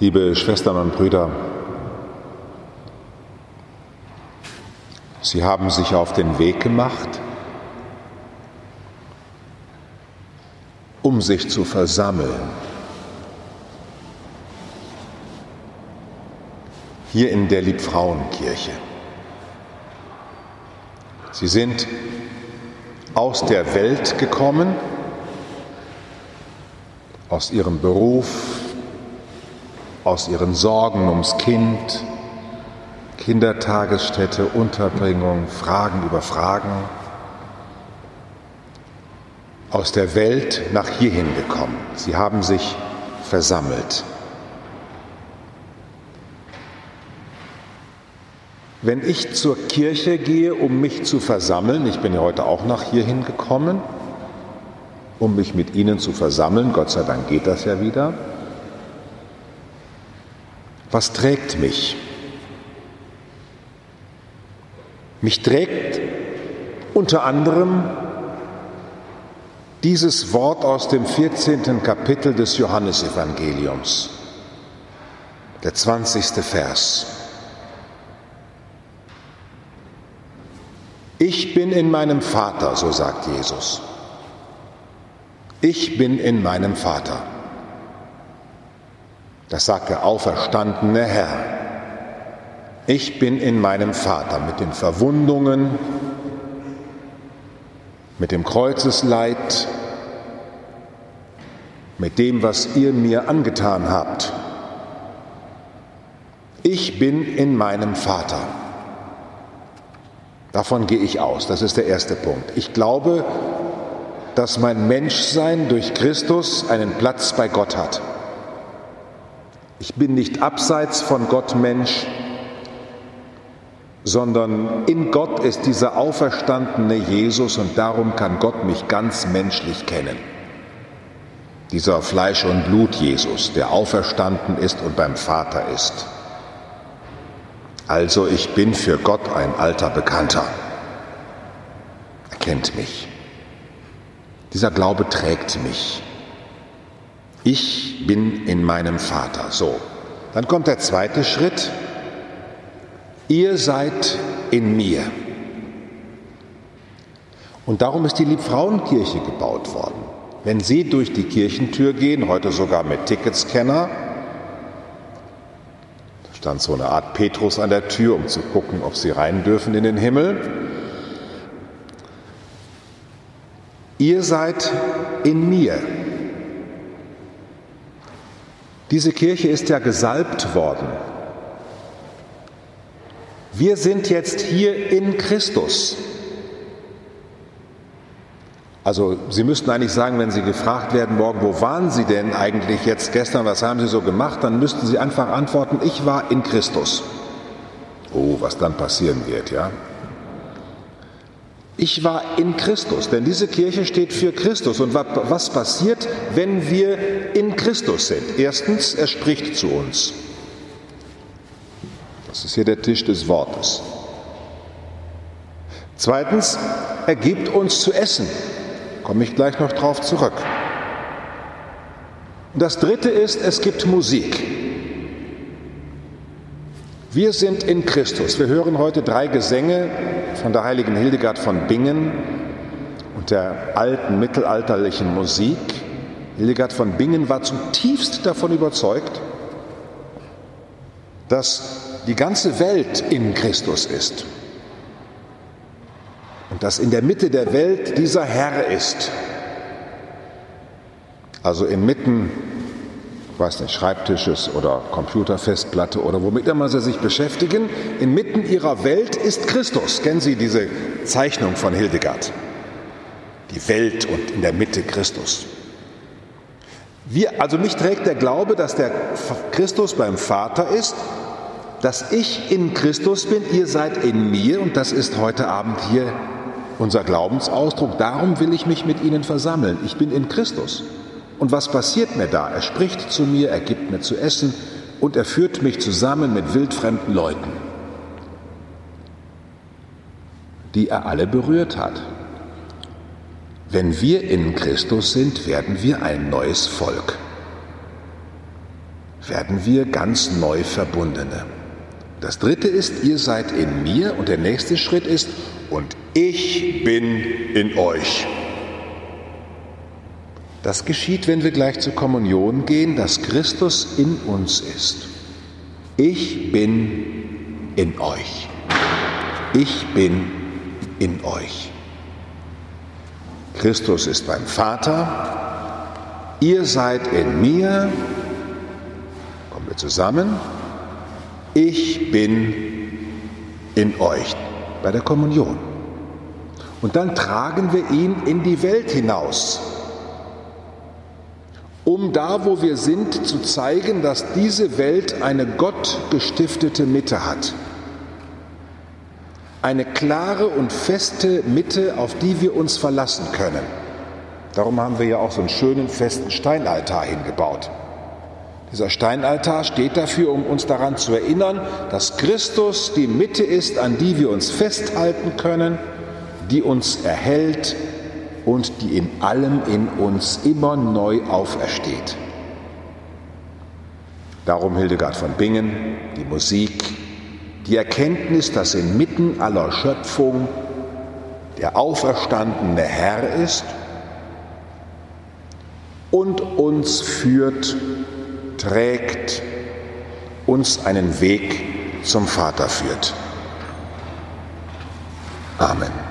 Liebe Schwestern und Brüder, Sie haben sich auf den Weg gemacht, um sich zu versammeln. Hier in der Liebfrauenkirche. Sie sind aus der Welt gekommen, aus ihrem Beruf, aus ihren Sorgen ums Kind, Kindertagesstätte, Unterbringung, Fragen über Fragen, aus der Welt nach hierhin gekommen. Sie haben sich versammelt. Wenn ich zur Kirche gehe, um mich zu versammeln, ich bin ja heute auch nach hierhin gekommen, um mich mit Ihnen zu versammeln, Gott sei Dank geht das ja wieder, was trägt mich? Mich trägt unter anderem dieses Wort aus dem 14. Kapitel des Johannesevangeliums, der 20. Vers. Ich bin in meinem Vater, so sagt Jesus. Ich bin in meinem Vater. Das sagt der auferstandene Herr. Ich bin in meinem Vater mit den Verwundungen, mit dem Kreuzesleid, mit dem, was ihr mir angetan habt. Ich bin in meinem Vater. Davon gehe ich aus. Das ist der erste Punkt. Ich glaube, dass mein Menschsein durch Christus einen Platz bei Gott hat. Ich bin nicht abseits von Gott Mensch, sondern in Gott ist dieser auferstandene Jesus und darum kann Gott mich ganz menschlich kennen. Dieser Fleisch und Blut Jesus, der auferstanden ist und beim Vater ist. Also ich bin für Gott ein alter Bekannter. Er kennt mich. Dieser Glaube trägt mich. Ich bin in meinem Vater. So, dann kommt der zweite Schritt. Ihr seid in mir. Und darum ist die Liebfrauenkirche gebaut worden. Wenn Sie durch die Kirchentür gehen, heute sogar mit Ticketscanner, da stand so eine Art Petrus an der Tür, um zu gucken, ob Sie rein dürfen in den Himmel. Ihr seid in mir. Diese Kirche ist ja gesalbt worden. Wir sind jetzt hier in Christus. Also Sie müssten eigentlich sagen, wenn Sie gefragt werden morgen, wo waren Sie denn eigentlich jetzt gestern, was haben Sie so gemacht, dann müssten Sie einfach antworten, ich war in Christus. Oh, was dann passieren wird, ja? Ich war in Christus, denn diese Kirche steht für Christus. Und was passiert, wenn wir in Christus sind? Erstens, er spricht zu uns. Das ist hier der Tisch des Wortes. Zweitens, er gibt uns zu essen. Komme ich gleich noch drauf zurück. Und das Dritte ist, es gibt Musik. Wir sind in Christus. Wir hören heute drei Gesänge von der heiligen Hildegard von Bingen und der alten mittelalterlichen Musik. Hildegard von Bingen war zutiefst davon überzeugt, dass die ganze Welt in Christus ist und dass in der Mitte der Welt dieser Herr ist. Also inmitten weiß nicht, Schreibtisches oder Computerfestplatte oder womit immer Sie sich beschäftigen. Inmitten Ihrer Welt ist Christus. Kennen Sie diese Zeichnung von Hildegard? Die Welt und in der Mitte Christus. Wir, also mich trägt der Glaube, dass der Christus beim Vater ist, dass ich in Christus bin, ihr seid in mir und das ist heute Abend hier unser Glaubensausdruck. Darum will ich mich mit Ihnen versammeln. Ich bin in Christus. Und was passiert mir da? Er spricht zu mir, er gibt mir zu essen und er führt mich zusammen mit wildfremden Leuten, die er alle berührt hat. Wenn wir in Christus sind, werden wir ein neues Volk. werden wir ganz neu Verbundene. Das dritte ist, ihr seid in mir und der nächste Schritt ist, und ich bin in euch. Das geschieht, wenn wir gleich zur Kommunion gehen, dass Christus in uns ist. Ich bin in euch. Ich bin in euch. Christus ist beim Vater, ihr seid in mir, kommen wir zusammen, ich bin in euch bei der Kommunion. Und dann tragen wir ihn in die Welt hinaus, um da, wo wir sind, zu zeigen, dass diese Welt eine gottgestiftete Mitte hat. Eine klare und feste Mitte, auf die wir uns verlassen können. Darum haben wir ja auch so einen schönen festen Steinaltar hingebaut. Dieser Steinaltar steht dafür, um uns daran zu erinnern, dass Christus die Mitte ist, an die wir uns festhalten können, die uns erhält und die in allem in uns immer neu aufersteht. Darum Hildegard von Bingen, die Musik, die Erkenntnis, dass inmitten aller Schöpfung der auferstandene Herr ist und uns führt trägt, uns einen Weg zum Vater führt. Amen.